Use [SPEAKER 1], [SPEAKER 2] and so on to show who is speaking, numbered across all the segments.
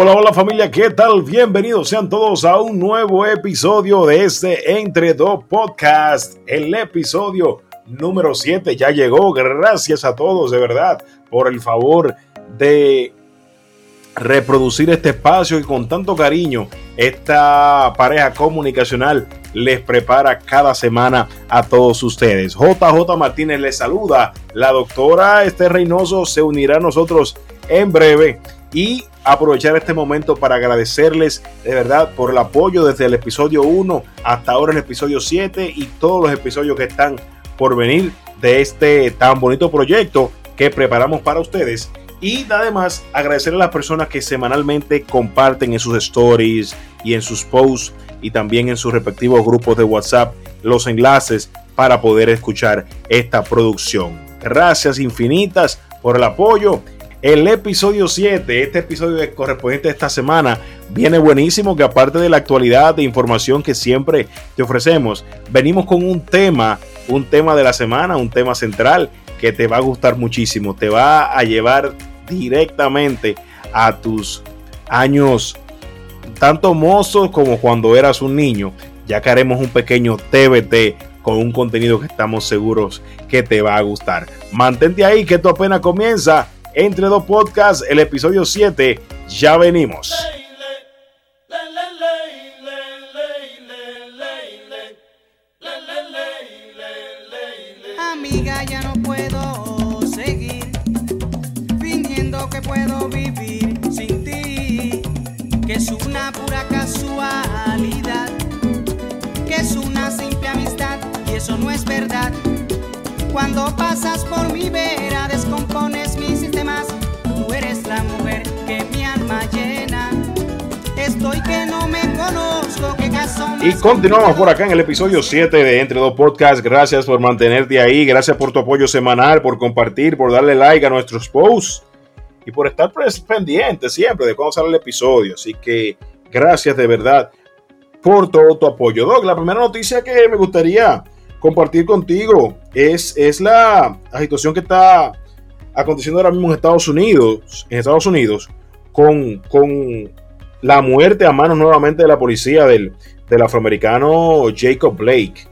[SPEAKER 1] Hola, hola familia, ¿qué tal? Bienvenidos sean todos a un nuevo episodio de este Entre Dos Podcast. El episodio número 7 ya llegó. Gracias a todos de verdad por el favor de reproducir este espacio y con tanto cariño esta pareja comunicacional les prepara cada semana a todos ustedes. JJ Martínez les saluda. La doctora Esther Reynoso se unirá a nosotros en breve y aprovechar este momento para agradecerles de verdad por el apoyo desde el episodio 1 hasta ahora el episodio 7 y todos los episodios que están por venir de este tan bonito proyecto que preparamos para ustedes. Y además agradecer a las personas que semanalmente comparten en sus stories y en sus posts y también en sus respectivos grupos de WhatsApp los enlaces para poder escuchar esta producción. Gracias infinitas por el apoyo el episodio 7, este episodio correspondiente a esta semana, viene buenísimo que aparte de la actualidad de información que siempre te ofrecemos, venimos con un tema, un tema de la semana, un tema central que te va a gustar muchísimo, te va a llevar directamente a tus años tanto mozos como cuando eras un niño. Ya que haremos un pequeño TBT con un contenido que estamos seguros que te va a gustar. Mantente ahí que esto apenas comienza entre dos podcasts, el episodio 7. Ya venimos.
[SPEAKER 2] Amiga, ya no puedo seguir fingiendo que puedo vivir sin ti, que es una pura casualidad, que es una simple amistad y eso no es verdad. Cuando pasas por mi vera, Estoy que no me conozco, qué caso
[SPEAKER 1] Y continuamos por acá en el episodio 7 de Entre Dos Podcasts. Gracias por mantenerte ahí, gracias por tu apoyo semanal, por compartir, por darle like a nuestros posts y por estar pendiente siempre de cuando sale el episodio. Así que gracias de verdad por todo tu apoyo. Doc, la primera noticia que me gustaría compartir contigo es, es la, situación que está aconteciendo ahora mismo en Estados Unidos, en Estados Unidos, con, con la muerte a manos nuevamente de la policía del, del afroamericano Jacob Blake.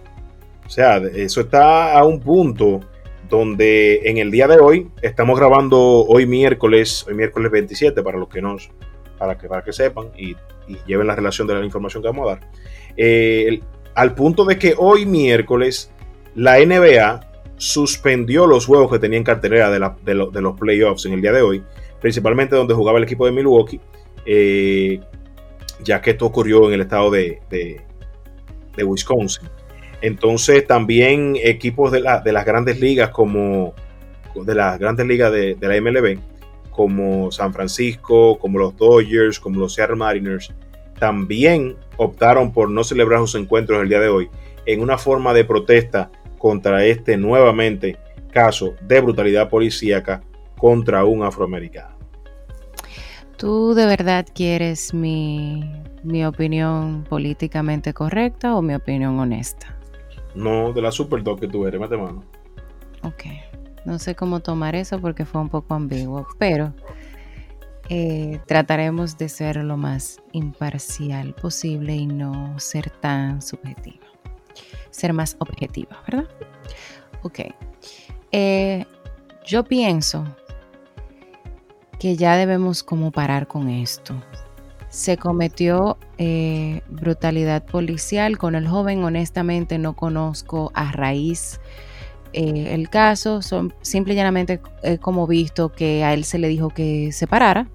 [SPEAKER 1] O sea, eso está a un punto donde en el día de hoy, estamos grabando hoy miércoles, hoy miércoles 27, para los que nos, para que, para que sepan y, lleven la relación de la información que vamos a dar. Eh, al punto de que hoy miércoles la NBA suspendió los juegos que tenía en cartelera de, los playoffs en el día de hoy, principalmente donde jugaba el equipo de Milwaukee, eh, ya que esto ocurrió en el estado de, Wisconsin. Entonces también equipos de, las grandes ligas como de las grandes ligas de, la MLB, como San Francisco, como los Dodgers, como los Seattle Mariners, también optaron por no celebrar sus encuentros el día de hoy en una forma de protesta contra este nuevamente caso de brutalidad policíaca contra un afroamericano.
[SPEAKER 3] ¿Tú de verdad quieres mi, mi opinión políticamente correcta o mi opinión honesta?
[SPEAKER 1] No, de la super dog que tú eres, mate mano.
[SPEAKER 3] Ok. No sé cómo tomar eso porque fue un poco ambiguo, pero eh, trataremos de ser lo más imparcial posible y no ser tan subjetiva. Ser más objetiva, ¿verdad? Ok. Eh, yo pienso que ya debemos como parar con esto. Se cometió eh, brutalidad policial con el joven. Honestamente no conozco a raíz el caso. Son, simple y llanamente como visto que a él se le dijo que se parara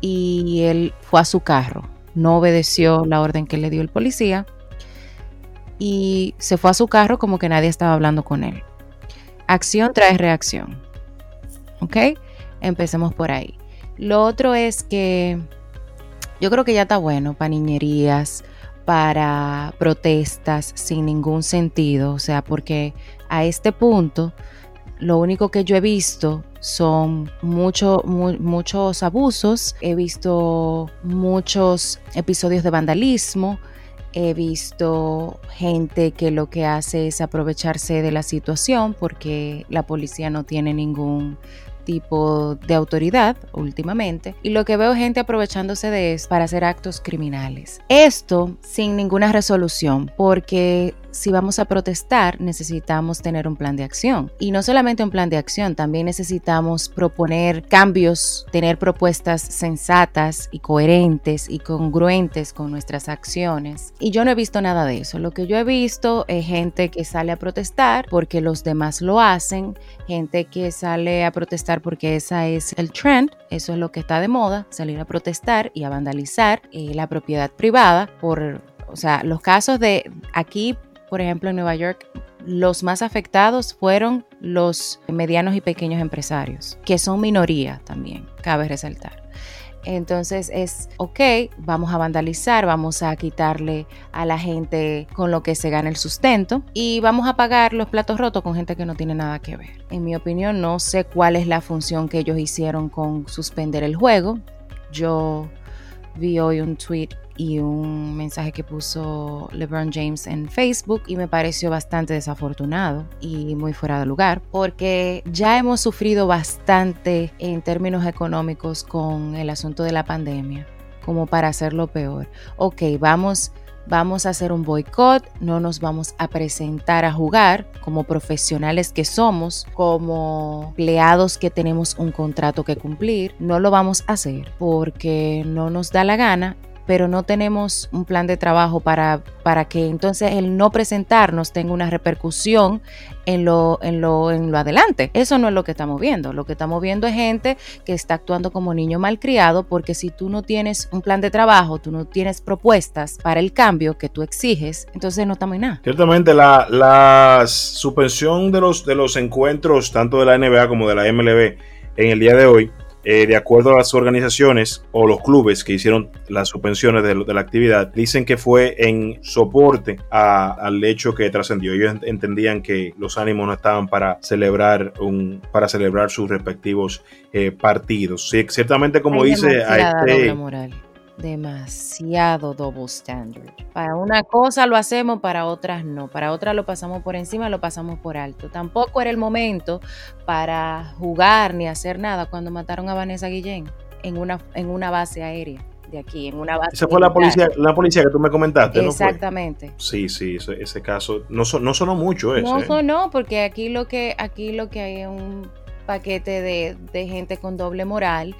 [SPEAKER 3] y él fue a su carro. No obedeció la orden que le dio el policía y se fue a su carro como que nadie estaba hablando con él. Acción trae reacción. ¿Ok? Empecemos por ahí. Lo otro es que yo creo que ya está bueno para niñerías, para protestas sin ningún sentido. O sea, porque a este punto lo único que yo he visto son muchos abusos, he visto muchos episodios de vandalismo, he visto gente que lo que hace es aprovecharse de la situación porque la policía no tiene ningún tipo de autoridad últimamente y lo que veo gente aprovechándose de eso para hacer actos criminales. Esto sin ninguna resolución porque si vamos a protestar, necesitamos tener un plan de acción. Y no solamente un plan de acción, también necesitamos proponer cambios, tener propuestas sensatas y coherentes y congruentes con nuestras acciones. Y yo no he visto nada de eso. Lo que yo he visto es gente que sale a protestar porque los demás lo hacen, gente que sale a protestar porque esa es el trend, eso es lo que está de moda, salir a protestar y a vandalizar eh, la propiedad privada por o sea, los casos de aquí por ejemplo, en Nueva York, los más afectados fueron los medianos y pequeños empresarios, que son minoría también, cabe resaltar. Entonces es, ok, vamos a vandalizar, vamos a quitarle a la gente con lo que se gana el sustento y vamos a pagar los platos rotos con gente que no tiene nada que ver. En mi opinión, no sé cuál es la función que ellos hicieron con suspender el juego. Yo vi hoy un tweet y un mensaje que puso LeBron James en Facebook y me pareció bastante desafortunado y muy fuera de lugar porque ya hemos sufrido bastante en términos económicos con el asunto de la pandemia como para hacerlo peor. Ok, vamos vamos a hacer un boicot, no nos vamos a presentar a jugar como profesionales que somos, como empleados que tenemos un contrato que cumplir, no lo vamos a hacer porque no nos da la gana pero no tenemos un plan de trabajo para, para que entonces el no presentarnos tenga una repercusión en lo, en, lo, en lo adelante. Eso no es lo que estamos viendo. Lo que estamos viendo es gente que está actuando como niño malcriado porque si tú no tienes un plan de trabajo, tú no tienes propuestas para el cambio que tú exiges, entonces no estamos en nada.
[SPEAKER 1] Ciertamente la, la suspensión de los, de los encuentros tanto de la NBA como de la MLB en el día de hoy eh, de acuerdo a las organizaciones o los clubes que hicieron las suspensiones de, la actividad, dicen que fue en soporte al hecho que trascendió. Ellos entendían que los ánimos no estaban para celebrar un, para celebrar sus respectivos eh, partidos. Sí, ciertamente, como dice a este,
[SPEAKER 3] demasiado double standard. Para una cosa lo hacemos, para otras no. Para otras lo pasamos por encima, lo pasamos por alto. Tampoco era el momento para jugar ni hacer nada cuando mataron a Vanessa Guillén en una, en una base aérea de aquí, en una base.
[SPEAKER 1] Esa fue la policía, la policía que tú me comentaste,
[SPEAKER 3] Exactamente.
[SPEAKER 1] Sí, sí, ese, caso no, no sonó mucho eso.
[SPEAKER 3] No ¿eh? sonó porque aquí lo que aquí lo que hay es un paquete de, de gente con doble moral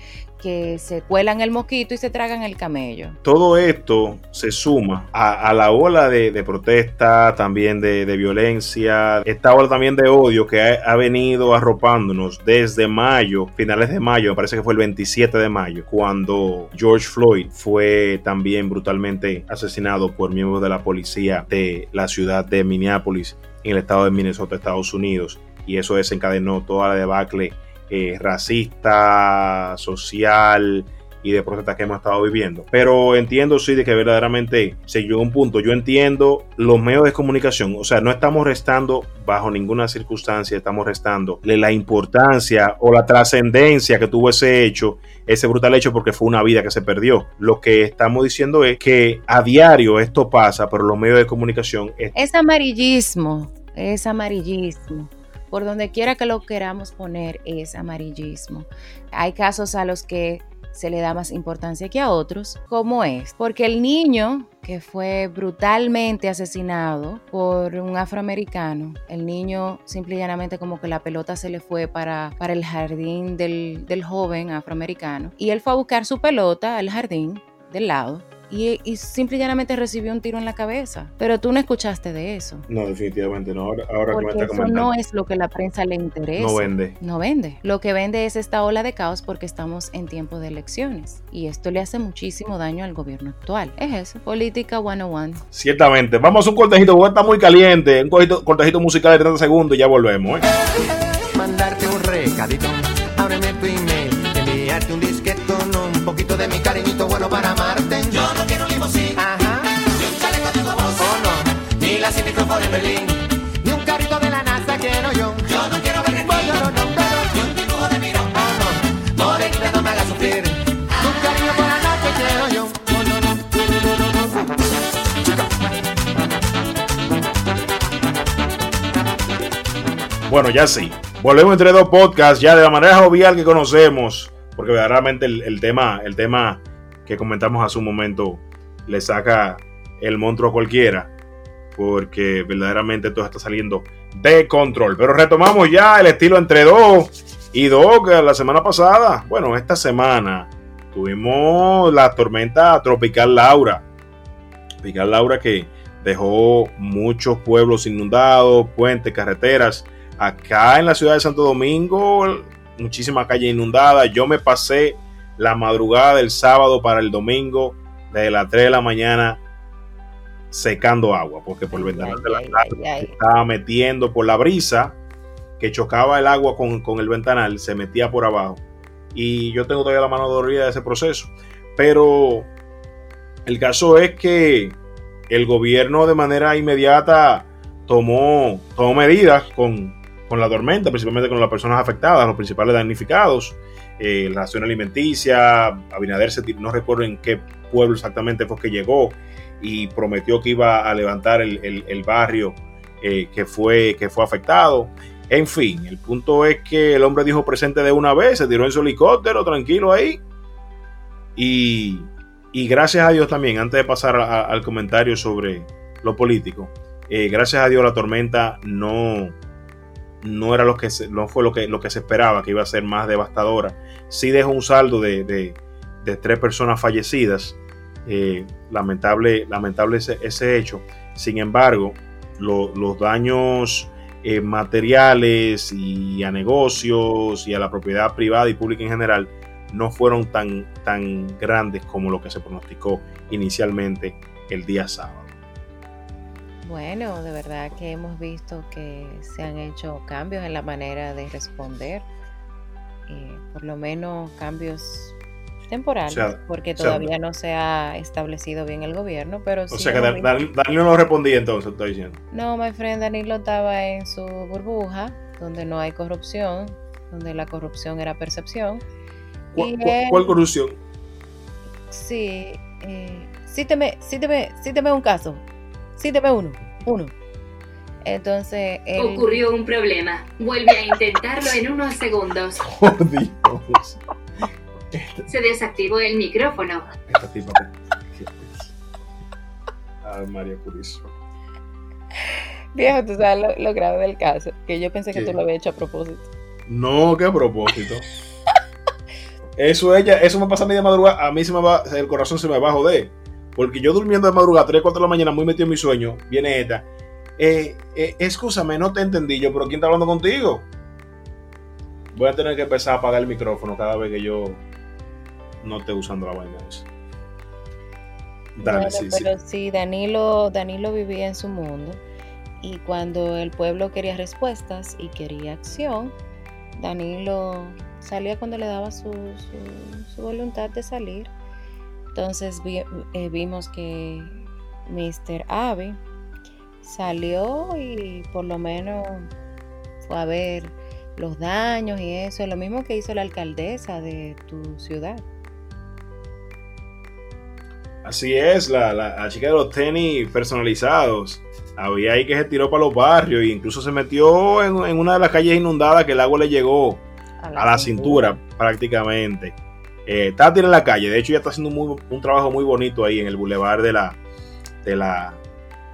[SPEAKER 3] que se cuelan el mosquito y se tragan el camello.
[SPEAKER 1] Todo esto se suma a, la ola de, protesta, también de, violencia, esta ola también de odio que ha, venido arropándonos desde mayo, finales de mayo, me parece que fue el 27 de mayo, cuando George Floyd fue también brutalmente asesinado por miembros de la policía de la ciudad de Minneapolis, en el estado de Minnesota, Estados Unidos. Y eso desencadenó toda la debacle eh, racista, social y de protestas que hemos estado viviendo. Pero entiendo sí de que verdaderamente se llegó un punto. Yo entiendo los medios de comunicación. O sea, no estamos restando bajo ninguna circunstancia, estamos restando la importancia o la trascendencia que tuvo ese hecho, ese brutal hecho, porque fue una vida que se perdió. Lo que estamos diciendo es que a diario esto pasa, pero los medios de comunicación...
[SPEAKER 3] Es amarillismo, es amarillismo por donde quiera que lo queramos poner es amarillismo. Hay casos a los que se le da más importancia que a otros, como es, porque el niño que fue brutalmente asesinado por un afroamericano, el niño simple y llanamente como que la pelota se le fue para, para el jardín del, del joven afroamericano y él fue a buscar su pelota al jardín del lado y, y simple y llanamente recibió un tiro en la cabeza. Pero tú no escuchaste de eso.
[SPEAKER 1] No, definitivamente no. Ahora,
[SPEAKER 3] Porque que me eso no es lo que la prensa le interesa.
[SPEAKER 1] No vende.
[SPEAKER 3] No vende. Lo que vende es esta ola de caos porque estamos en tiempo de elecciones. Y esto le hace muchísimo daño al gobierno actual. Es eso. Política 101.
[SPEAKER 1] Ciertamente. Vamos a un cortejito, porque está muy caliente. Un cortejito, musical de 30 segundos y ya volvemos. ¿eh?
[SPEAKER 4] Mandarte un recadito. Ábreme tu email. Enviarte un disqueto. Un poquito de mi cariñito bueno para amarte Ni un carrito de la NASA quiero yo. Yo no quiero ver el no, no, no, Ni un dibujo de miro. Oh, no. Por el no me haga sufrir. Un cariño por la noche quiero yo.
[SPEAKER 1] Bueno, ya sí. Volvemos entre dos podcasts ya de la manera jovial que conocemos, porque verdaderamente el, el tema, el tema que comentamos hace un momento le saca el monstruo a cualquiera, porque verdaderamente todo está saliendo de control. Pero retomamos ya el estilo entre dos y dos la semana pasada, bueno, esta semana tuvimos la tormenta tropical Laura. Tropical Laura que dejó muchos pueblos inundados, puentes, carreteras. Acá en la ciudad de Santo Domingo, muchísimas calles inundadas. Yo me pasé la madrugada del sábado para el domingo, desde las 3 de la mañana, secando agua, porque por el ventanal de la casa estaba metiendo por la brisa que chocaba el agua con, con, el ventanal, se metía por abajo. Y yo tengo todavía la mano dolorida de ese proceso. Pero el caso es que el gobierno de manera inmediata tomó, tomó medidas con, con la tormenta, principalmente con las personas afectadas, los principales damnificados. Eh, la acción alimenticia, Abinader, no recuerdo en qué pueblo exactamente fue que llegó y prometió que iba a levantar el, el, barrio eh, que, fue, que fue afectado. En fin, el punto es que el hombre dijo presente de una vez, se tiró en su helicóptero, tranquilo ahí. Y, y gracias a Dios también, antes de pasar al comentario sobre lo político, eh, gracias a Dios la tormenta no, no era lo que no fue lo que, lo que se esperaba, que iba a ser más devastadora. Sí dejó un saldo de, de tres personas fallecidas. Eh, lamentable, lamentable ese, ese, hecho. Sin embargo, lo, los daños eh, materiales y a negocios y a la propiedad privada y pública en general no fueron tan, tan grandes como lo que se pronosticó inicialmente el día sábado.
[SPEAKER 3] Bueno, de verdad que hemos visto que se han hecho cambios en la manera de responder, eh, por lo menos cambios o sea, porque todavía o sea, no se ha establecido bien el gobierno, pero
[SPEAKER 1] O
[SPEAKER 3] sí
[SPEAKER 1] sea que Dan- Dan- no respondía entonces, estoy diciendo.
[SPEAKER 3] No, my friend, Danilo estaba en su burbuja, donde no hay corrupción, donde la corrupción era percepción.
[SPEAKER 1] ¿Cuál,
[SPEAKER 3] Y
[SPEAKER 1] cuál-
[SPEAKER 3] él-
[SPEAKER 1] cuál corrupción?
[SPEAKER 3] Sí, eh, cíteme, cíteme, cíteme un caso. Cíteme uno, uno. Entonces, él,
[SPEAKER 5] Ocurrió un problema. Vuelve a intentarlo en unos segundos.
[SPEAKER 1] Oh, Dios.
[SPEAKER 5] Se desactivó el micrófono.
[SPEAKER 1] Esta tipa. Ay, María Purísima.
[SPEAKER 3] viejo, tú sabes lo, lo grave del caso, que yo pensé que tú lo habías hecho a propósito.
[SPEAKER 1] No, qué propósito. Eso ella, eso me pasa a mí de madrugada, a mí se me va, el corazón se me va a joder. Porque yo durmiendo de madrugada, 3, 4 de la mañana, muy metido en mi sueño, viene esta. Eh, eh, escúchame, no te entendí yo, pero ¿quién está hablando contigo? Voy a tener que empezar a apagar el micrófono cada vez que yo no esté usando la vaina esa. Dale,
[SPEAKER 3] Bueno,
[SPEAKER 1] sí,
[SPEAKER 3] pero sí, Danilo, Danilo vivía en su mundo y cuando el pueblo quería respuestas y quería acción, Danilo salía cuando le daba su, su- su voluntad de salir. Entonces vi- eh, vimos que Mr. Abbey salió y por lo menos fue a ver los daños y eso, lo mismo que hizo la alcaldesa de tu ciudad.
[SPEAKER 1] Así es, la, la, la chica de los tenis personalizados. Había ahí que se tiró para los barrios e incluso se metió en, en una de las calles inundadas que el agua le llegó a la cintura prácticamente. Eh, está en la calle, de hecho ya está haciendo un, muy- un trabajo muy bonito ahí en el bulevar de la, de la,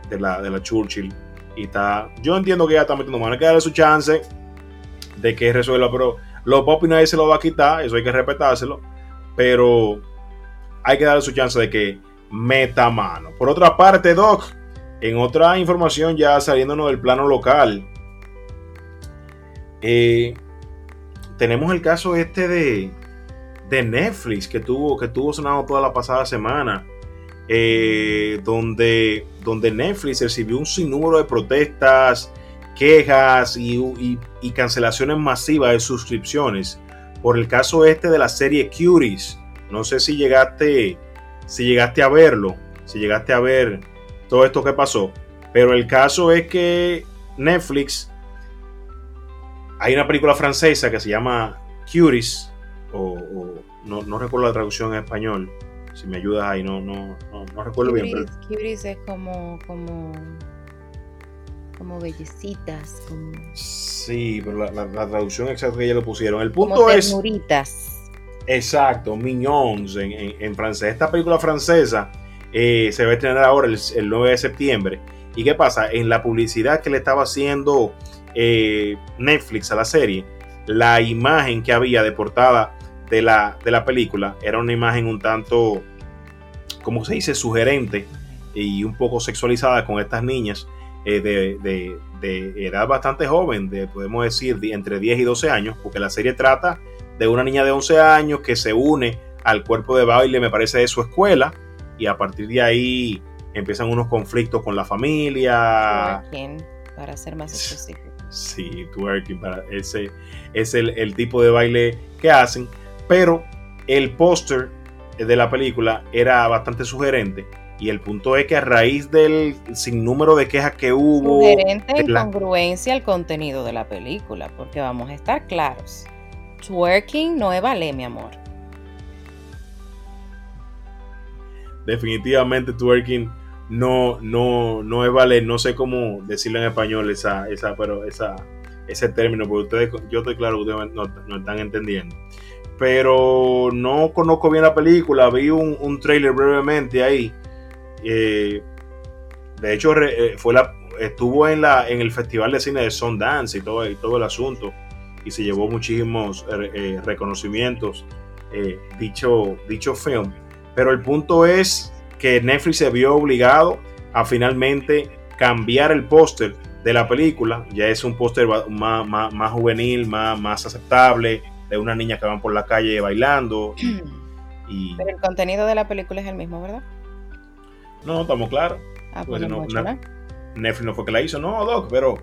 [SPEAKER 1] de la, de la Churchill. Y está, yo entiendo que ella está metiendo mano, hay que darle su chance de que resuelva, pero los pop nadie se lo va a quitar, eso hay que respetárselo, pero hay que darle su chance de que meta mano. Por otra parte, Doc, en otra información ya saliéndonos del plano local, eh, tenemos el caso este de, de Netflix que tuvo, que tuvo sonado toda la pasada semana, eh, donde, donde Netflix recibió un sinnúmero de protestas, quejas y, y- y cancelaciones masivas de suscripciones por el caso este de la serie Cuties. No sé si llegaste, si llegaste a verlo, si llegaste a ver todo esto que pasó, pero el caso es que Netflix hay una película francesa que se llama Cuties, o, o- no, no recuerdo la traducción en español. Si me ayudas ahí, no, no, no, no recuerdo bien. pero-
[SPEAKER 3] cuties es como, como como bellecitas, como,
[SPEAKER 1] Sí, pero la, la- la traducción exacta que ellos lo pusieron. El
[SPEAKER 3] como
[SPEAKER 1] punto es,
[SPEAKER 3] ternuritas.
[SPEAKER 1] Exacto, mignons en, francés. Esta película francesa eh, se va a estrenar ahora el, el 9 de septiembre. ¿Y qué pasa? En la publicidad que le estaba haciendo eh, Netflix a la serie, la imagen que había de portada de la, de la película era una imagen un tanto, ¿cómo se dice?, sugerente y un poco sexualizada con estas niñas eh, de, de- edad bastante joven, de, podemos decir de entre 10 y 12 años, porque la serie trata de una niña de 11 años que se une al cuerpo de baile, me parece, de su escuela, y a partir de ahí empiezan unos conflictos con la familia.
[SPEAKER 3] Twerking, para ser más específico.
[SPEAKER 1] Sí, twerking, para ese es el, el tipo de baile que hacen, pero el póster de la película era bastante sugerente y el punto es que a raíz del sinnúmero de quejas que hubo,
[SPEAKER 3] Sugerente
[SPEAKER 1] de
[SPEAKER 3] en
[SPEAKER 1] la-
[SPEAKER 3] congruencia al contenido de la película, porque vamos a estar claros. Twerking no es ballet, mi amor.
[SPEAKER 1] definitivamente twerking no, no, no es ballet, no sé cómo decirlo en español esa, esa, pero esa, ese término, porque ustedes, yo estoy claro que ustedes no, no están entendiendo. Pero no conozco bien la película, vi un, un trailer brevemente ahí. eh, de hecho, eh, fue la, estuvo en, la, en el Festival de Cine de Sundance y todo, y todo el asunto, y se llevó muchísimos eh, eh, reconocimientos eh, dicho, dicho film. Pero el punto es que Netflix se vio obligado a finalmente cambiar el póster de la película. Ya es un póster más, más, más juvenil, más, más aceptable, de una niña que van por la calle bailando. Y, y-
[SPEAKER 3] Pero el contenido de la película es el mismo, ¿verdad?
[SPEAKER 1] no, estamos claros.
[SPEAKER 3] Ah,
[SPEAKER 1] Pues
[SPEAKER 3] pues no.
[SPEAKER 1] ¿no? Netflix no fue que la hizo, no, Doc, pero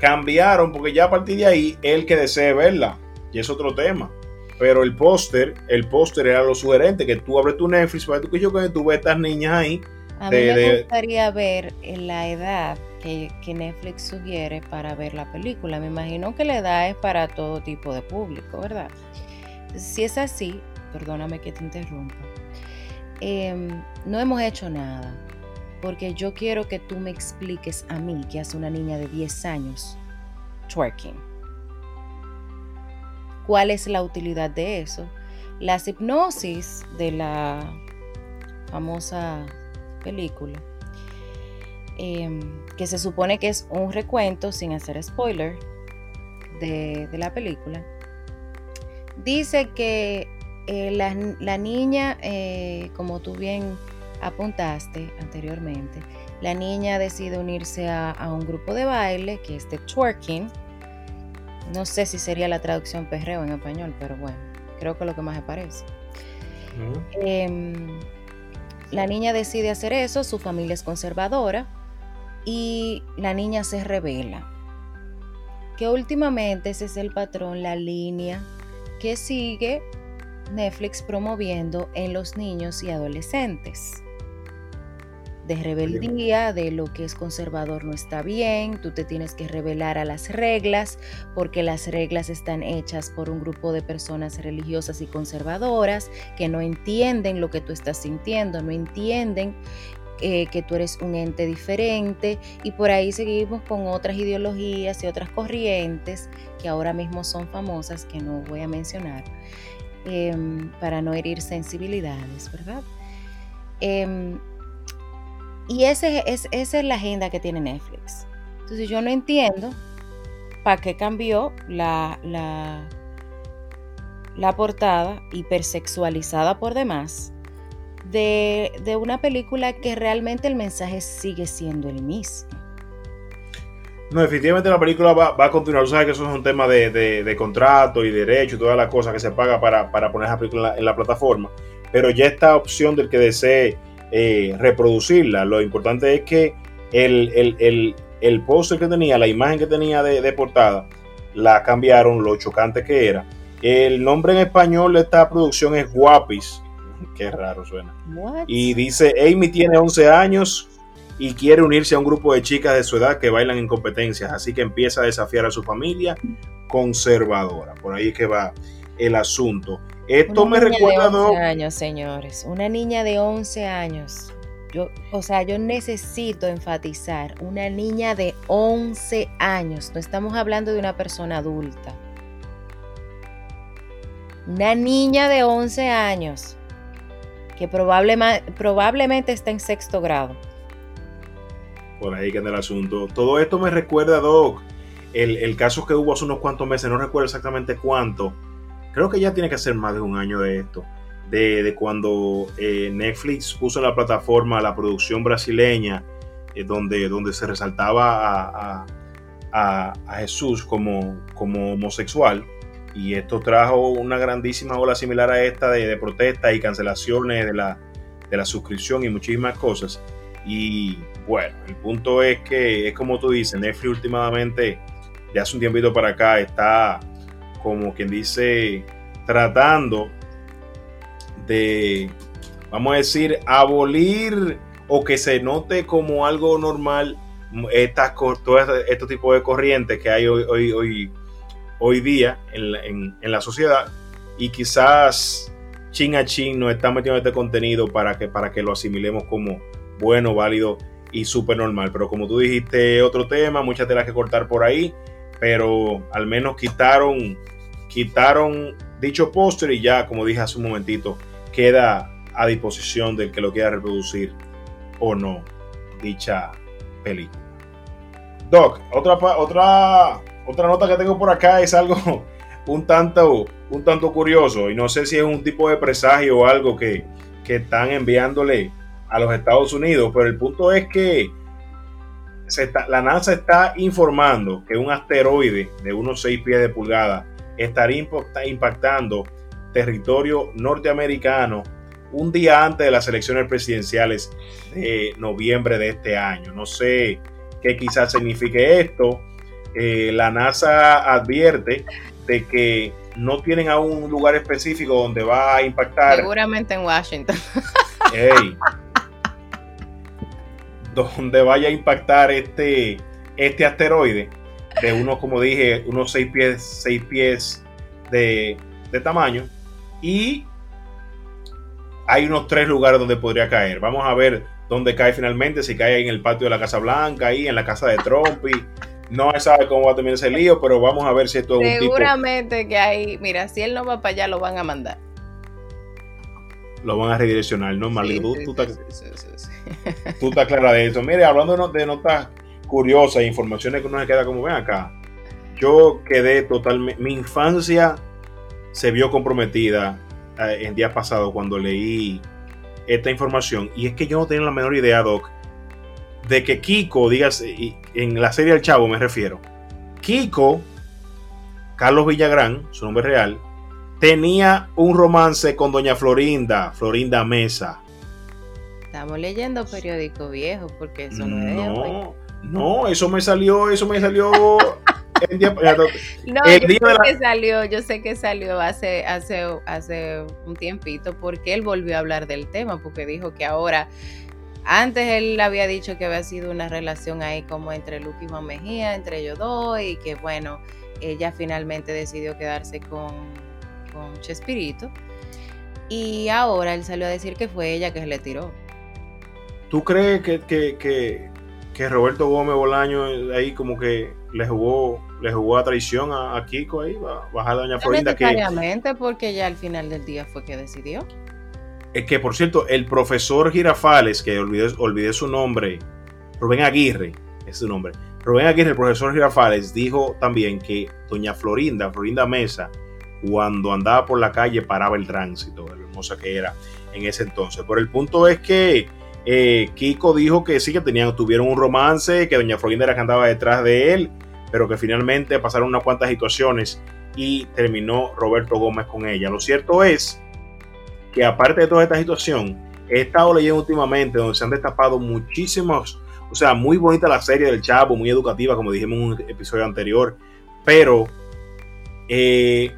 [SPEAKER 1] cambiaron porque ya a partir de ahí el que desee verla, y es otro tema. Pero el póster, el póster era lo sugerente, que tú abres tu Netflix, para tú que yo que tú ves estas niñas ahí,
[SPEAKER 3] A mí
[SPEAKER 1] de-
[SPEAKER 3] me
[SPEAKER 1] de-
[SPEAKER 3] gustaría ver en la edad que, que Netflix sugiere para ver la película. Me imagino que la edad es para todo tipo de público, ¿verdad? Si es así, perdóname que te interrumpa, em, no hemos hecho nada, porque yo quiero que tú me expliques a mí, que hace una niña de 10 años, twerking. ¿Cuál es la utilidad de eso? Las hipnosis de la famosa película, em, que se supone que es un recuento, sin hacer spoiler, de, la película, dice que eh, la, la niña, eh, como tú bien apuntaste anteriormente, la niña decide unirse a, a un grupo de baile que es de twerking. No sé si sería la traducción perreo en español, pero bueno, creo que es lo que más me parece. Em, la niña decide hacer eso, su familia es conservadora y la niña se revela. Que últimamente ese es el patrón, la línea que sigue Netflix promoviendo en los niños y adolescentes. De rebeldía, de lo que es conservador no está bien, tú te tienes que revelar a las reglas porque las reglas están hechas por un grupo de personas religiosas y conservadoras que no entienden lo que tú estás sintiendo, no entienden eh, que tú eres un ente diferente y por ahí seguimos con otras ideologías y otras corrientes que ahora mismo son famosas, que no voy a mencionar, em, para no herir sensibilidades, ¿verdad? Em, y ese, es, esa es la agenda que tiene Netflix. Entonces yo no entiendo para qué cambió la, la, la portada hipersexualizada por demás de, de una película que realmente el mensaje sigue siendo el mismo.
[SPEAKER 1] No, definitivamente la película va, va a continuar. Tú sabes que eso es un tema de, de- contrato y derecho y todas las cosas que se paga para, para poner esa película en la, en la plataforma. Pero ya esta opción del que desee eh, reproducirla, lo importante es que el, el, el, el póster que tenía, la imagen que tenía de, de portada, la cambiaron, lo chocante que era. El nombre en español de esta producción es Guapis. Qué raro suena.
[SPEAKER 3] What?
[SPEAKER 1] Y dice, Amy tiene 11 años y quiere unirse a un grupo de chicas de su edad que bailan en competencias, así que empieza a desafiar a su familia conservadora. Por ahí es que va el asunto. Esto
[SPEAKER 3] Una
[SPEAKER 1] me
[SPEAKER 3] niña
[SPEAKER 1] recuerda,
[SPEAKER 3] de 11
[SPEAKER 1] Doc,
[SPEAKER 3] años, señores. Una niña de 11 años. Yo, o sea, yo necesito enfatizar una niña de 11 años. No estamos hablando de una persona adulta. Una niña de 11 años que probablemente, probablemente está en sexto grado.
[SPEAKER 1] Por ahí que anda el asunto. Todo esto me recuerda, Doc, el, el caso que hubo hace unos cuantos meses, no recuerdo exactamente cuánto. Creo que ya tiene que ser más de un año de esto. De, cuando eh, Netflix puso en la plataforma la producción brasileña, eh, donde, donde se resaltaba a, a, Jesús como, como homosexual y esto trajo una grandísima ola similar a esta de, de protestas y cancelaciones de la, de la suscripción y muchísimas cosas. Y bueno, el punto es que es como tú dices, Netflix últimamente, de hace un tiempito para acá, está como quien dice, tratando de, vamos a decir, abolir o que se note como algo normal estas, todo este, tipo de corrientes que hay hoy, hoy, hoy día en en, la, sociedad y quizás chin a chin nos está metiendo este contenido para que, para que lo asimilemos como bueno, válido y súper normal. Pero como tú dijiste, otro tema, muchas telas que cortar por ahí, pero al menos quitaron, quitaron dicho póster y ya, como dije hace un momentito, queda a disposición del que lo quiera reproducir o no dicha película. Doc, otra, otra otra nota que tengo por acá es algo un tanto, un tanto curioso y no sé si es un tipo de presagio o algo que, que están enviándole a los Estados Unidos, pero el punto es que se está, la NASA está informando que un asteroide de unos 6 pies de pulgada estaría impactando territorio norteamericano un día antes de las elecciones presidenciales de noviembre de este año. No sé qué quizás signifique esto, eh, la NASA advierte de que no tienen aún un lugar específico donde va a impactar.
[SPEAKER 3] Seguramente en Washington.
[SPEAKER 1] Hey, donde vaya a impactar este, este asteroide de unos, como dije, unos 6 pies, 6 pies de, de tamaño. Y hay unos tres lugares donde podría caer. Vamos a ver dónde cae finalmente, si cae en el patio de la Casa Blanca, ahí en la casa de Trump y no sabe cómo va a terminar ese lío, pero vamos a ver si esto
[SPEAKER 3] es un Seguramente que hay, mira, si él no va para allá, lo van a mandar.
[SPEAKER 1] Lo van a redireccionar, ¿no, Marley? Sí, tú, sí, sí, estás, estás clara de eso. Mire, hablando de notas curiosas, informaciones que uno se queda como, ven acá. Yo quedé totalmente, mi infancia se vio comprometida eh, en días pasados cuando leí esta información. Y es que yo no tenía la menor idea, Doc, de que Kiko, digas, en la serie El Chavo me refiero, Kiko, Carlos Villagrán, su nombre real, tenía un romance con doña Florinda, Florinda Mesa.
[SPEAKER 3] Estamos leyendo periódico viejo porque eso no, es
[SPEAKER 1] No, no, eso me salió, eso me salió
[SPEAKER 3] el día, no, el yo día sé la... que salió, yo sé que salió hace, hace, hace un tiempito porque él volvió a hablar del tema, porque dijo que ahora antes él había dicho que había sido una relación ahí como entre Luke y Mejía, entre ellos dos, y que bueno, ella finalmente decidió quedarse con, con Chespirito. Y ahora él salió a decir que fue ella que se le tiró.
[SPEAKER 1] ¿Tú crees que, que, que, que Roberto Gómez Bolaño ahí como que le jugó, le jugó a traición a, a Kiko ahí, bajar a Doña Florinda?
[SPEAKER 3] Necesariamente, que... porque ya al final del día fue que decidió.
[SPEAKER 1] Es que por cierto, el profesor Girafales, que olvidé, olvidé su nombre, Rubén Aguirre, es su nombre. Rubén Aguirre, el profesor Girafales, dijo también que doña Florinda, Florinda Mesa, cuando andaba por la calle paraba el tránsito, lo hermosa que era en ese entonces. Pero el punto es que eh, Kiko dijo que sí, que tenían, tuvieron un romance, que doña Florinda andaba detrás de él, pero que finalmente pasaron unas cuantas situaciones y terminó Roberto Gómez con ella. Lo cierto es que aparte de toda esta situación, he estado leyendo últimamente donde se han destapado muchísimos, o sea, muy bonita la serie del Chavo, muy educativa, como dijimos en un episodio anterior, pero eh,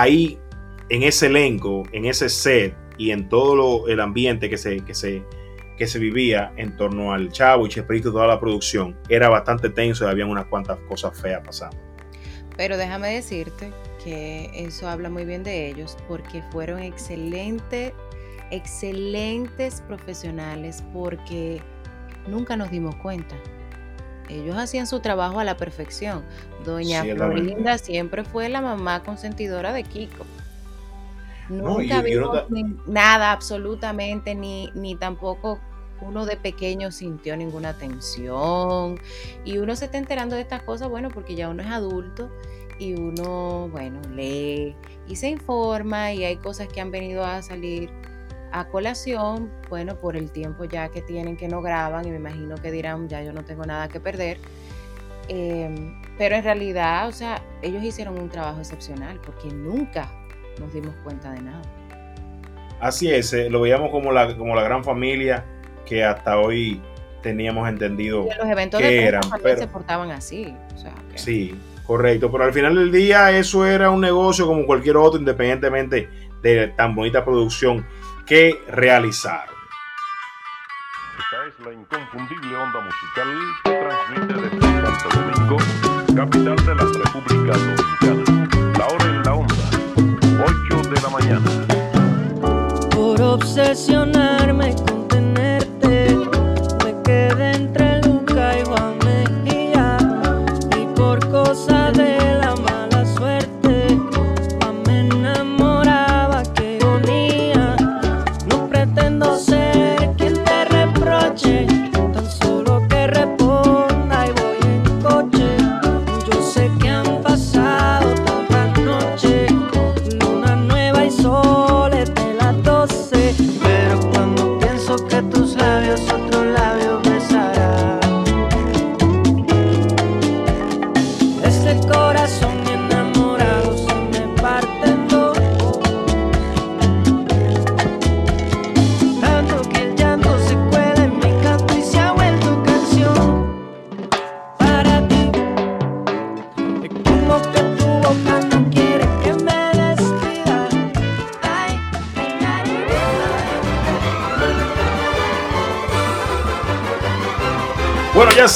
[SPEAKER 1] ahí, en ese elenco, en ese set y en todo lo, el ambiente que se, vivía en torno al Chavo y Chespirito, toda la producción, era bastante tenso y había unas cuantas cosas feas pasando.
[SPEAKER 3] Pero déjame decirte que eso habla muy bien de ellos porque fueron excelentes excelentes profesionales porque nunca nos dimos cuenta. Ellos hacían su trabajo a la perfección. Doña
[SPEAKER 1] Sí,
[SPEAKER 3] Florinda siempre fue la mamá consentidora de Kiko.
[SPEAKER 1] No,
[SPEAKER 3] Nunca
[SPEAKER 1] y uno
[SPEAKER 3] vimos nada absolutamente, ni, ni tampoco uno de pequeño sintió ninguna tensión. Y uno se está enterando de estas cosas, bueno, porque ya uno es adulto y uno, bueno, lee y se informa y hay cosas que han venido a salir a colación, bueno, por el tiempo ya que tienen que no graban y me imagino que dirán, ya yo no tengo nada que perder. Eh, pero en realidad, o sea, ellos hicieron un trabajo excepcional porque nunca nos dimos cuenta de nada.
[SPEAKER 1] Así es, eh, lo veíamos como la, como la gran familia que hasta hoy teníamos entendido.
[SPEAKER 3] Y en los eventos
[SPEAKER 1] ¿Qué
[SPEAKER 3] de
[SPEAKER 1] eran? Pero-
[SPEAKER 3] se portaban así. O sea, que-
[SPEAKER 1] Sí, correcto, pero al final del día eso era un negocio como cualquier otro, independientemente de tan bonita producción que realizaron.
[SPEAKER 6] Esta es la inconfundible onda musical que transmite desde Santo Domingo, capital de la República Dominicana. La hora en la onda, 8 de la mañana.
[SPEAKER 7] Por obsesionarme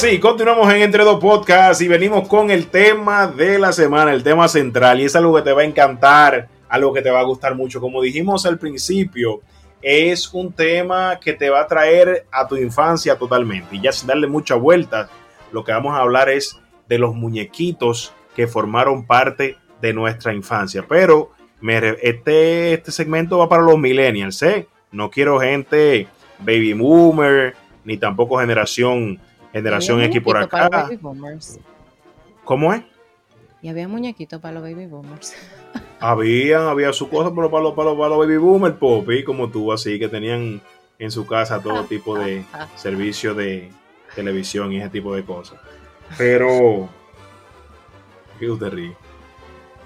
[SPEAKER 1] sí, continuamos en Entre Dos Podcasts y venimos con el tema de la semana, el tema central, y es algo que te va a encantar, algo que te va a gustar mucho. Como dijimos al principio, es un tema que te va a traer a tu infancia totalmente. Y ya sin darle mucha vuelta, lo que vamos a hablar es de los muñequitos que formaron parte de nuestra infancia. Pero este, este segmento va para los millennials, ¿eh? No quiero gente baby boomer, ni tampoco generación generación X por
[SPEAKER 3] muñequitos para los
[SPEAKER 1] acá.
[SPEAKER 3] baby boomers.
[SPEAKER 1] ¿Cómo es?
[SPEAKER 3] Y había muñequitos para los baby boomers.
[SPEAKER 1] Había, había su cosa, pero para los, para los, para los baby boomer, popi, como tú, así que tenían en su casa todo tipo de servicio de televisión y ese tipo de cosas. Pero, ¿qué usted ríe?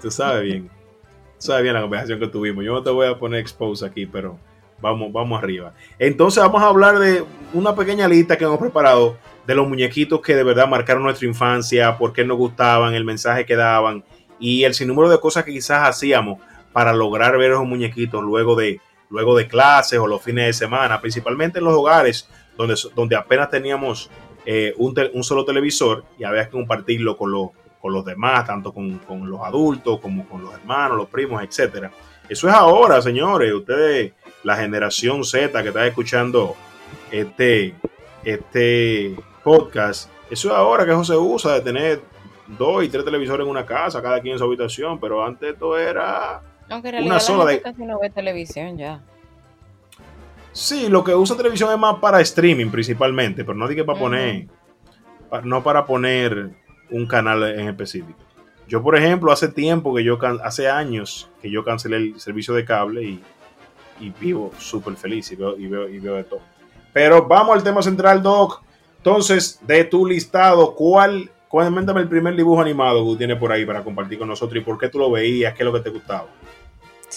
[SPEAKER 1] Tú sabes bien, tú sabes bien la conversación que tuvimos. Yo no te voy a poner expose aquí, pero vamos, vamos arriba. Entonces vamos a hablar de una pequeña lista que hemos preparado de los muñequitos que de verdad marcaron nuestra infancia, por qué nos gustaban, el mensaje que daban y el sinnúmero de cosas que quizás hacíamos para lograr ver esos muñequitos luego de, luego de clases o los fines de semana, principalmente en los hogares donde, donde apenas teníamos eh, un, solo televisor y había que compartirlo con los, con los demás, tanto con, con los adultos como con los hermanos, los primos, etcétera. Eso es ahora, señores. Ustedes, la generación Z que está escuchando este, este podcast, eso es ahora que eso se usa de tener dos y tres televisores en una casa, cada quien en su habitación, pero antes esto era...
[SPEAKER 3] Aunque en
[SPEAKER 1] Una sola
[SPEAKER 3] la
[SPEAKER 1] de-
[SPEAKER 3] gente casi no ve televisión ya.
[SPEAKER 1] Sí, lo que usa televisión es más para streaming principalmente, pero no dije para poner, no para poner un canal en específico. Yo, por ejemplo, hace tiempo que yo, hace años que yo cancelé el servicio de cable y, y vivo súper feliz y veo, y, veo, y veo de todo. Pero vamos al tema central, Doc. Entonces, de tu listado, ¿cuál, cuéntame el primer dibujo animado que tú tienes por ahí para compartir con nosotros y por qué tú lo veías, qué es lo que te gustaba?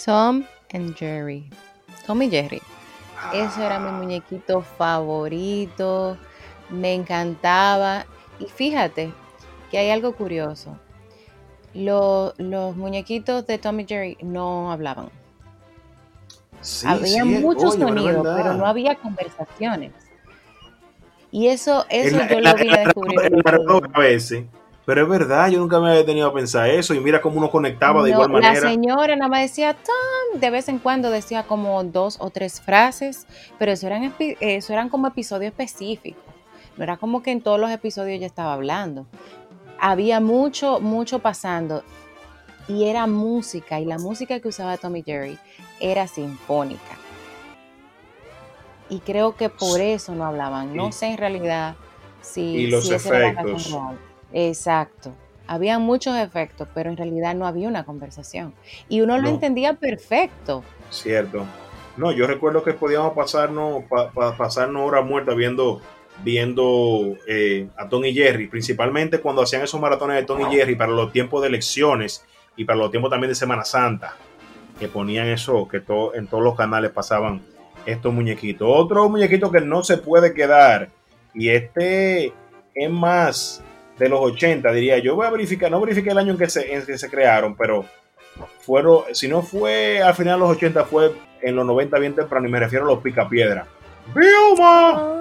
[SPEAKER 3] Tom and Jerry. Tom y Jerry. Eso era mi muñequito favorito. Me encantaba. Y fíjate que hay algo curioso. Lo- los muñequitos de Tom y Jerry no hablaban.
[SPEAKER 1] Sí,
[SPEAKER 3] había
[SPEAKER 1] sí,
[SPEAKER 3] muchos sonidos, pero no había conversaciones. Y eso, eso
[SPEAKER 1] El-
[SPEAKER 3] yo
[SPEAKER 1] el-
[SPEAKER 3] lo vine a descubrir.
[SPEAKER 1] el
[SPEAKER 3] el
[SPEAKER 1] a veces, Pero es verdad, yo nunca me había tenido a pensar eso. Y mira cómo uno conectaba de
[SPEAKER 3] No,
[SPEAKER 1] igual manera.
[SPEAKER 3] La señora nada más decía Tom, de vez en cuando decía como dos o tres frases, pero eso eran, eso eran como episodios específicos. No era como que en todos los episodios ella estaba hablando. Había mucho, mucho pasando y era música y la música que usaba Tommy Jerry era sinfónica. Y creo que por eso no hablaban. No
[SPEAKER 1] Y-
[SPEAKER 3] sé en realidad si,
[SPEAKER 1] y los
[SPEAKER 3] si esa era la razón
[SPEAKER 1] efectos.
[SPEAKER 3] Exacto. Habían muchos efectos, pero en realidad no había una conversación. Y uno lo
[SPEAKER 1] No.
[SPEAKER 3] entendía perfecto.
[SPEAKER 1] Cierto. No, yo recuerdo que podíamos pasarnos, pa- pa- pasarnos horas muertas viendo, viendo eh, a Tony Jerry, principalmente cuando hacían esos maratones de Tony Jerry para los tiempos de elecciones y para los tiempos también de Semana Santa, que ponían eso, que en todos los canales pasaban estos muñequitos. Otro muñequito que no se puede quedar, y este es más de los 80, diría yo. Voy a verificar, no verifiqué el año en que se, en que se crearon, pero fueron, si no fue al final de los 80, fue en los 90 bien temprano, y me refiero a los picapiedra. ¡Vilma!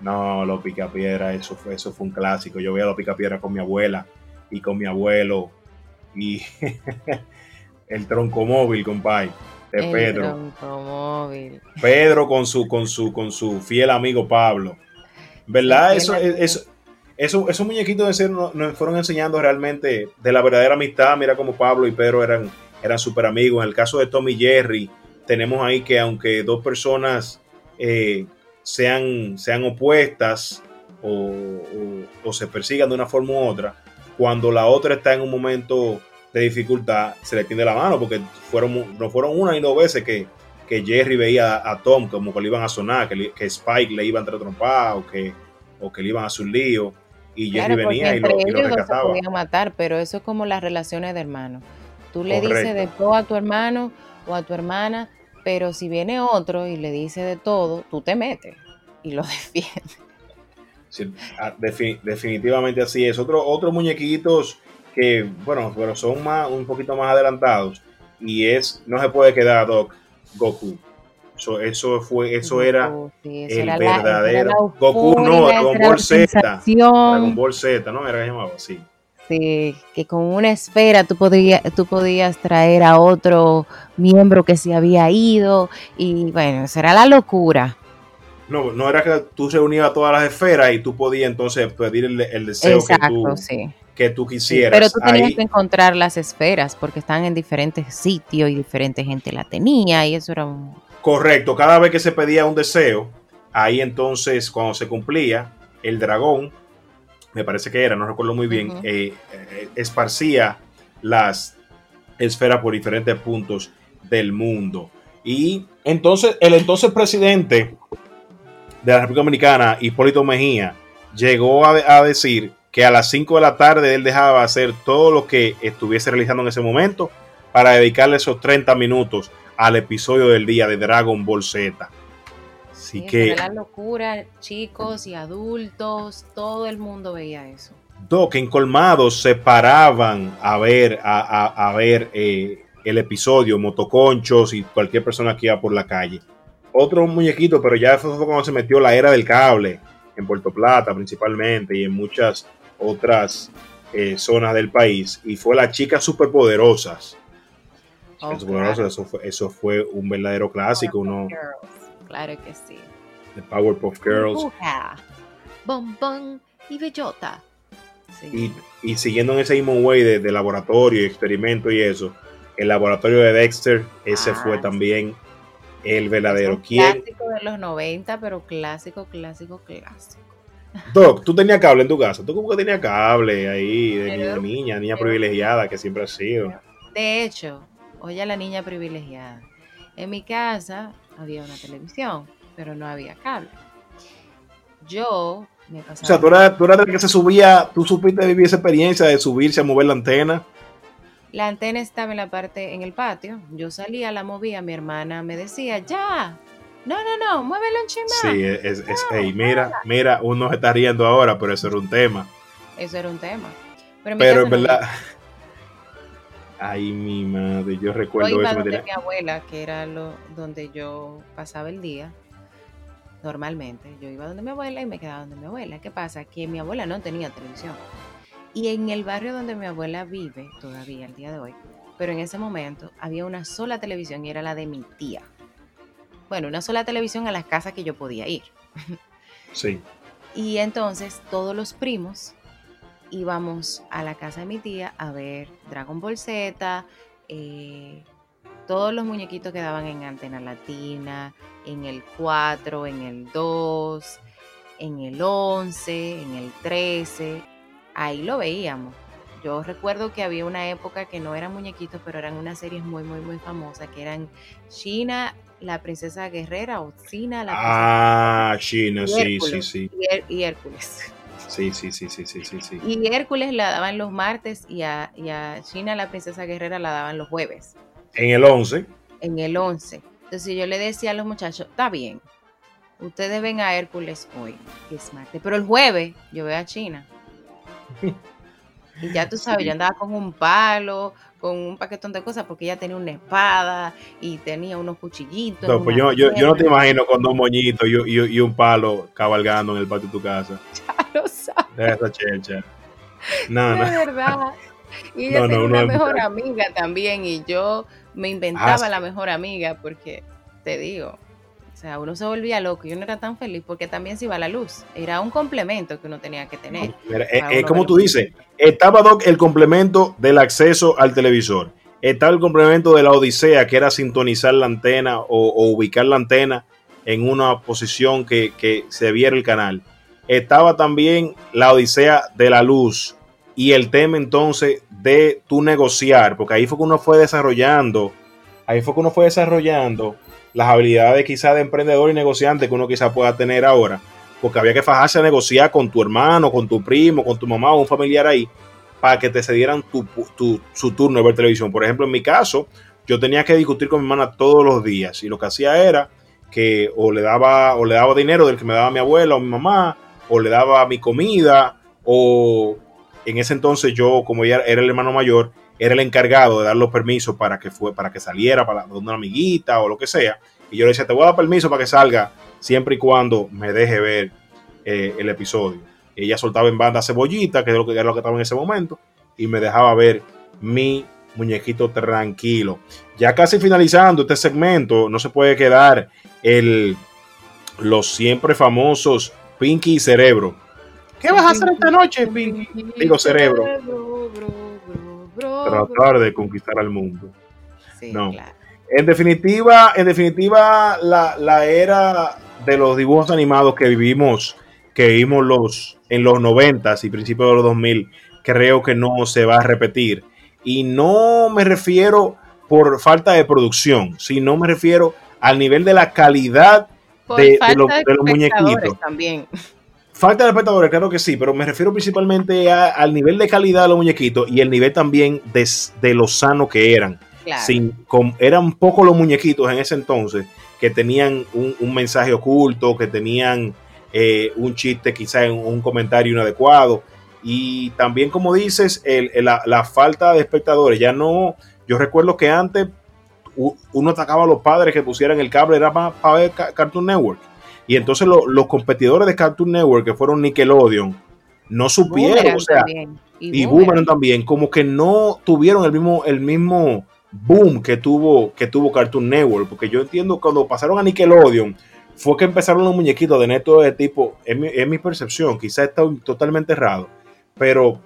[SPEAKER 1] No, los picapiedra, eso fue, eso fue un clásico. Yo veía los picapiedra con mi abuela y con mi abuelo y el troncomóvil, compadre, de
[SPEAKER 3] El
[SPEAKER 1] Pedro. Pedro con su, con su, con su fiel amigo Pablo. ¿Verdad?
[SPEAKER 3] Sí,
[SPEAKER 1] Eso,
[SPEAKER 3] amigo.
[SPEAKER 1] eso, eso- esos muñequitos de ser nos, nos fueron enseñando realmente de la verdadera amistad. Mira como Pablo y Pedro eran, eran súper amigos. En el caso de Tommy y Jerry, tenemos ahí que aunque dos personas eh, sean, sean opuestas o, o- o se persigan de una forma u otra, cuando la otra está en un momento de dificultad, se le tiende la mano, porque fueron, no fueron una ni dos veces que, que Jerry veía a, a Tom como que le iban a sonar, que, le- que Spike le iba a entrar o que, o que le iban a hacer un lío. Y Jerry
[SPEAKER 3] Claro,
[SPEAKER 1] venía y lo, y lo rescataba.
[SPEAKER 3] matar, pero eso es como las relaciones de hermanos. Tú le dices
[SPEAKER 1] Correcto.
[SPEAKER 3] de todo a tu hermano o a tu hermana, pero si viene otro y le dice de todo, tú te metes y lo defiendes.
[SPEAKER 1] Sí, ah, defi- definitivamente así es. Otro, otros muñequitos que, bueno, pero son más, un poquito más adelantados. Y es, no se puede quedar Doc, Goku. Eso, eso fue, eso era
[SPEAKER 3] Goku, sí, eso
[SPEAKER 1] el
[SPEAKER 3] era
[SPEAKER 1] verdadero.
[SPEAKER 3] la
[SPEAKER 1] Goku no, Dragon Ball Z. Dragon Ball Z, ¿no? Era que llamaba así.
[SPEAKER 3] Sí, que con una esfera tú podías, tú podías traer a otro miembro que se había ido y bueno, eso era la locura.
[SPEAKER 1] No, no era que tú reunías todas las esferas y tú podías entonces pedir el, el deseo que
[SPEAKER 3] Exacto,
[SPEAKER 1] tú,
[SPEAKER 3] sí.
[SPEAKER 1] Que tú
[SPEAKER 3] Sí,
[SPEAKER 1] quisieras.
[SPEAKER 3] Pero tú tenías
[SPEAKER 1] Ahí-
[SPEAKER 3] que encontrar las esferas porque están en diferentes sitios y diferente gente la tenía y eso era un...
[SPEAKER 1] Correcto, cada vez que se pedía un deseo, ahí entonces cuando se cumplía, el dragón, me parece que era, no recuerdo muy bien, eh, eh, esparcía las esferas por diferentes puntos del mundo. Y entonces el entonces presidente de la República Dominicana, Hipólito Mejía, llegó a, a decir que a las 5 de la tarde él dejaba hacer todo lo que estuviese realizando en ese momento para dedicarle esos 30 minutos al episodio del día de Dragon Ball Z. Así
[SPEAKER 3] Sí,
[SPEAKER 1] que,
[SPEAKER 3] la locura, chicos y adultos, todo el mundo veía eso.
[SPEAKER 1] Doc, en Colmados se paraban a ver, a, a- a ver eh, el episodio, motoconchos y cualquier persona que iba por la calle. Otro muñequito, pero ya fue cuando se metió la era del cable, en Puerto Plata principalmente y en muchas otras eh, zonas del país. Y fue las chicas superpoderosas.
[SPEAKER 3] Oh,
[SPEAKER 1] superpoderosas, eso, fue, eso fue un verdadero clásico, uno
[SPEAKER 3] Claro que sí.
[SPEAKER 1] de Powerpuff Girls.
[SPEAKER 3] Bombón y Bellota. Sí.
[SPEAKER 1] Y, y siguiendo en ese mismo way de, de laboratorio y experimento y eso, el laboratorio de Dexter, ese
[SPEAKER 3] Ah,
[SPEAKER 1] fue
[SPEAKER 3] sí.
[SPEAKER 1] también el
[SPEAKER 3] Es
[SPEAKER 1] verdadero.
[SPEAKER 3] un
[SPEAKER 1] ¿Quién?
[SPEAKER 3] clásico de los 90, pero clásico, clásico, clásico.
[SPEAKER 1] Doc, tú tenías cable en tu casa. Tú como que tenías cable ahí de,
[SPEAKER 3] Pero-
[SPEAKER 1] niña, niña
[SPEAKER 3] pero-
[SPEAKER 1] privilegiada que siempre ha sido.
[SPEAKER 3] De hecho, oye a la niña privilegiada. En mi casa había una televisión, pero no había cable. Yo me pasaba.
[SPEAKER 1] O sea, tú eras, tú eras del que se subía, tú supiste vivir esa experiencia de subirse a mover la antena.
[SPEAKER 3] La antena estaba en la parte, en el patio. Yo salía, la movía, mi hermana me decía, ya. No, no, no, muévelo un chimán.
[SPEAKER 1] Sí, es, es, ey, mira, mira, uno se está riendo ahora, pero eso era un tema.
[SPEAKER 3] Eso era un tema. Pero,
[SPEAKER 1] Pero en
[SPEAKER 3] no
[SPEAKER 1] verdad. Ay, mi madre, yo
[SPEAKER 3] Yo
[SPEAKER 1] recuerdo
[SPEAKER 3] iba
[SPEAKER 1] eso. me
[SPEAKER 3] donde
[SPEAKER 1] tenía-
[SPEAKER 3] mi abuela, que era lo, donde yo pasaba el día, normalmente. Yo iba donde mi abuela y me quedaba donde mi abuela. ¿Qué pasa? Que mi abuela no tenía televisión. Y en el barrio donde mi abuela vive todavía, el día de hoy, pero en ese momento había una sola televisión y era la de mi tía. Bueno, una sola televisión a las casas que yo podía ir.
[SPEAKER 1] Sí.
[SPEAKER 3] Y entonces todos los primos íbamos a la casa de mi tía a ver Dragon Ball Z, eh, todos los muñequitos que daban en Antena Latina, en el 4, en el 2, en el 11, en el 13. Ahí lo veíamos. Yo recuerdo que había una época que no eran muñequitos, pero eran unas series muy, muy, muy famosas, que eran China, la princesa guerrera, o China, la princesa
[SPEAKER 1] Ah, China, sí, sí, sí.
[SPEAKER 3] y Her- y Hércules.
[SPEAKER 1] Sí, sí, sí, sí, sí, sí, sí.
[SPEAKER 3] Y Hércules la daban los martes y a, y a China, la princesa guerrera, la daban los jueves,
[SPEAKER 1] En el 11,
[SPEAKER 3] en el 11. Entonces yo le decía a los muchachos, está bien, ustedes ven a Hércules hoy, que es martes, pero el jueves yo veo a China. Y ya tú sabes,
[SPEAKER 1] Sí.
[SPEAKER 3] yo andaba con un palo, con un paquetón de cosas, porque ella tenía una espada y tenía unos cuchillitos.
[SPEAKER 1] no, pues yo, yo, yo no te imagino con dos moñitos y, y- y un palo cabalgando en el patio de tu casa.
[SPEAKER 3] Lo sabes.
[SPEAKER 1] Esa chelcha. No, no.
[SPEAKER 3] De verdad. Y ella
[SPEAKER 1] No, no,
[SPEAKER 3] tenía una mejor amiga también y yo me inventaba
[SPEAKER 1] Ah, sí.
[SPEAKER 3] la mejor amiga porque te digo, o sea, uno se volvía loco y uno era tan feliz porque también se iba la luz. Era un complemento que uno tenía que tener.
[SPEAKER 1] Mira, eh, eh, como tú dices, estaba Doc, el complemento del acceso al televisor. Estaba el complemento de la odisea, que era sintonizar la antena o, o ubicar la antena en una posición que, que se viera el canal. Estaba también la odisea de la luz y el tema entonces de tu negociar, porque ahí fue que uno fue desarrollando, ahí fue que uno fue desarrollando las habilidades quizás de emprendedor y negociante que uno quizás pueda tener ahora porque había que fajarse a negociar con tu hermano, con tu primo, con tu mamá o un familiar ahí, para que te cedieran tu, su turno de ver televisión. Por ejemplo, en mi caso, yo tenía que discutir con mi hermana todos los días y lo que hacía era que o le daba, o le daba dinero del que me daba mi abuela o mi mamá, o le daba mi comida, o en ese entonces yo, como ya era el hermano mayor, era el encargado de dar los permisos para que, fue, para que saliera para donde una amiguita o lo que sea. Y yo le decía, te voy a dar permiso para que salga siempre y cuando me deje ver eh, el episodio. Ella soltaba en banda cebollita, que es lo que era lo que estaba en ese momento, y me dejaba ver mi muñequito tranquilo. Ya casi finalizando este segmento, no se puede quedar el, los siempre famosos Pinky y Cerebro. ¿Qué vas a hacer esta noche, Pinky? Digo, cerebro.
[SPEAKER 3] Bro, bro,
[SPEAKER 1] Tratar de conquistar al mundo.
[SPEAKER 3] Sí,
[SPEAKER 1] No.
[SPEAKER 3] claro.
[SPEAKER 1] En definitiva, en definitiva, la, la era de los dibujos animados que vivimos, que vivimos los, en los 90 y principios de los 2000, creo que no se va a repetir. Y no me refiero por falta de producción, sino me refiero al nivel de la calidad
[SPEAKER 3] Por
[SPEAKER 1] de- los-
[SPEAKER 3] de
[SPEAKER 1] de los muñequitos.
[SPEAKER 3] también.
[SPEAKER 1] Falta de espectadores, claro que sí, pero me refiero principalmente a- al nivel de calidad de los muñequitos y el nivel también de, de lo sano que eran.
[SPEAKER 3] Claro.
[SPEAKER 1] Sin, con- eran pocos los muñequitos en ese entonces que tenían un, un mensaje oculto, que tenían eh, un chiste, quizá un, un comentario inadecuado. Y también, como dices, el- el- la, la falta de espectadores. Ya no, yo recuerdo que antes uno atacaba a los padres que pusieran el cable, era para ver Ca- Cartoon Network. Y entonces lo- los competidores de Cartoon Network, que fueron Nickelodeon, no supieron,
[SPEAKER 3] Boomerang
[SPEAKER 1] o sea,
[SPEAKER 3] también.
[SPEAKER 1] y
[SPEAKER 3] Boomerang.
[SPEAKER 1] Boomerang también, como que no tuvieron el mismo, el mismo boom que tuvo, que tuvo Cartoon Network, porque yo entiendo cuando pasaron a Nickelodeon, fue que empezaron los muñequitos de neto de tipo, es mi, es mi percepción, quizás está totalmente errado, pero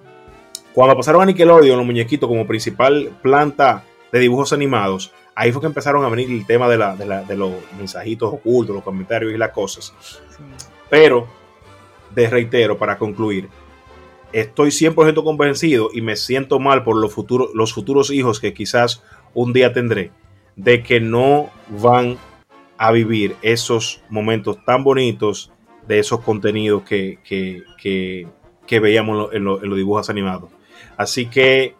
[SPEAKER 1] cuando pasaron a Nickelodeon, los muñequitos como principal planta de dibujos animados, ahí fue que empezaron a venir el tema de, la, de, la- de los mensajitos ocultos, los comentarios y las cosas.
[SPEAKER 3] Sí.
[SPEAKER 1] Pero, te reitero, para concluir, estoy 100% convencido y me siento mal por los futuros, los futuros hijos que quizás un día tendré, de que no van a vivir esos momentos tan bonitos de esos contenidos que, que, que- que veíamos en, lo- en lo- en los dibujos animados. Así que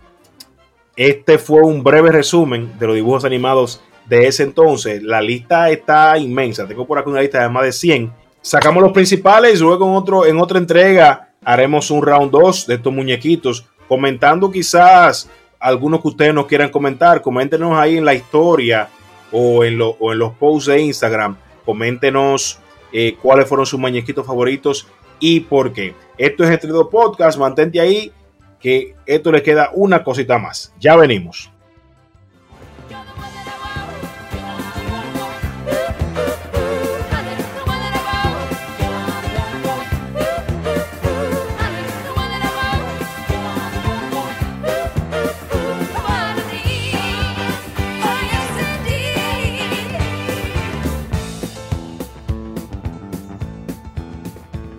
[SPEAKER 1] este fue un breve resumen de los dibujos animados de ese entonces. La lista está inmensa. Tengo por aquí una lista de más de 100. Sacamos los principales y luego en, otro, en otra entrega haremos un round 2 de estos muñequitos, comentando quizás algunos que ustedes nos quieran comentar. Coméntenos ahí en la historia o en, los posts de Instagram. Coméntenos eh, cuáles fueron sus muñequitos favoritos y por qué. Esto es Entre Dos Podcast. Mantente ahí que esto le queda una cosita más. Ya venimos.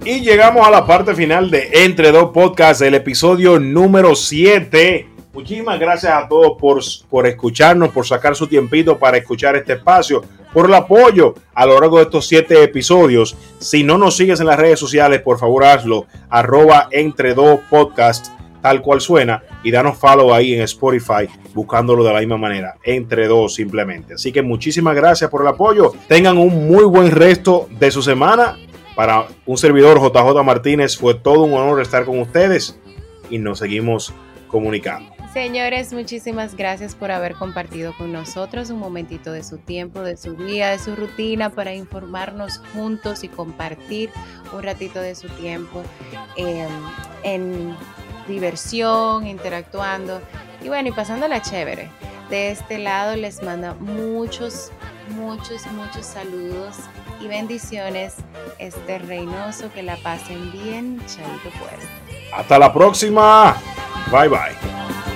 [SPEAKER 1] Y llegamos a la parte final de Entre Dos Podcasts, el episodio número 7. Muchísimas gracias a todos por, por escucharnos, por sacar su tiempito para escuchar este espacio, por el apoyo a lo largo de estos siete episodios. Si no nos sigues en las redes sociales, por favor hazlo, arroba Entre Dos Podcasts, tal cual suena, y danos follow ahí en Spotify, buscándolo de la misma manera, Entre Dos simplemente. Así que muchísimas gracias por el apoyo. Tengan un muy buen resto de su semana para un servidor JJ Martínez fue todo un honor estar con ustedes y nos seguimos comunicando.
[SPEAKER 3] Señores, muchísimas gracias por haber compartido con nosotros un momentito de su tiempo, de su día, de su rutina para informarnos juntos y compartir un ratito de su tiempo eh, en diversión, interactuando y bueno, y pasándola chévere. De este lado les manda muchos, muchos, muchos saludos y bendiciones este Reynoso. Que la pasen bien. Chaito pues.
[SPEAKER 1] Hasta la próxima. Bye bye.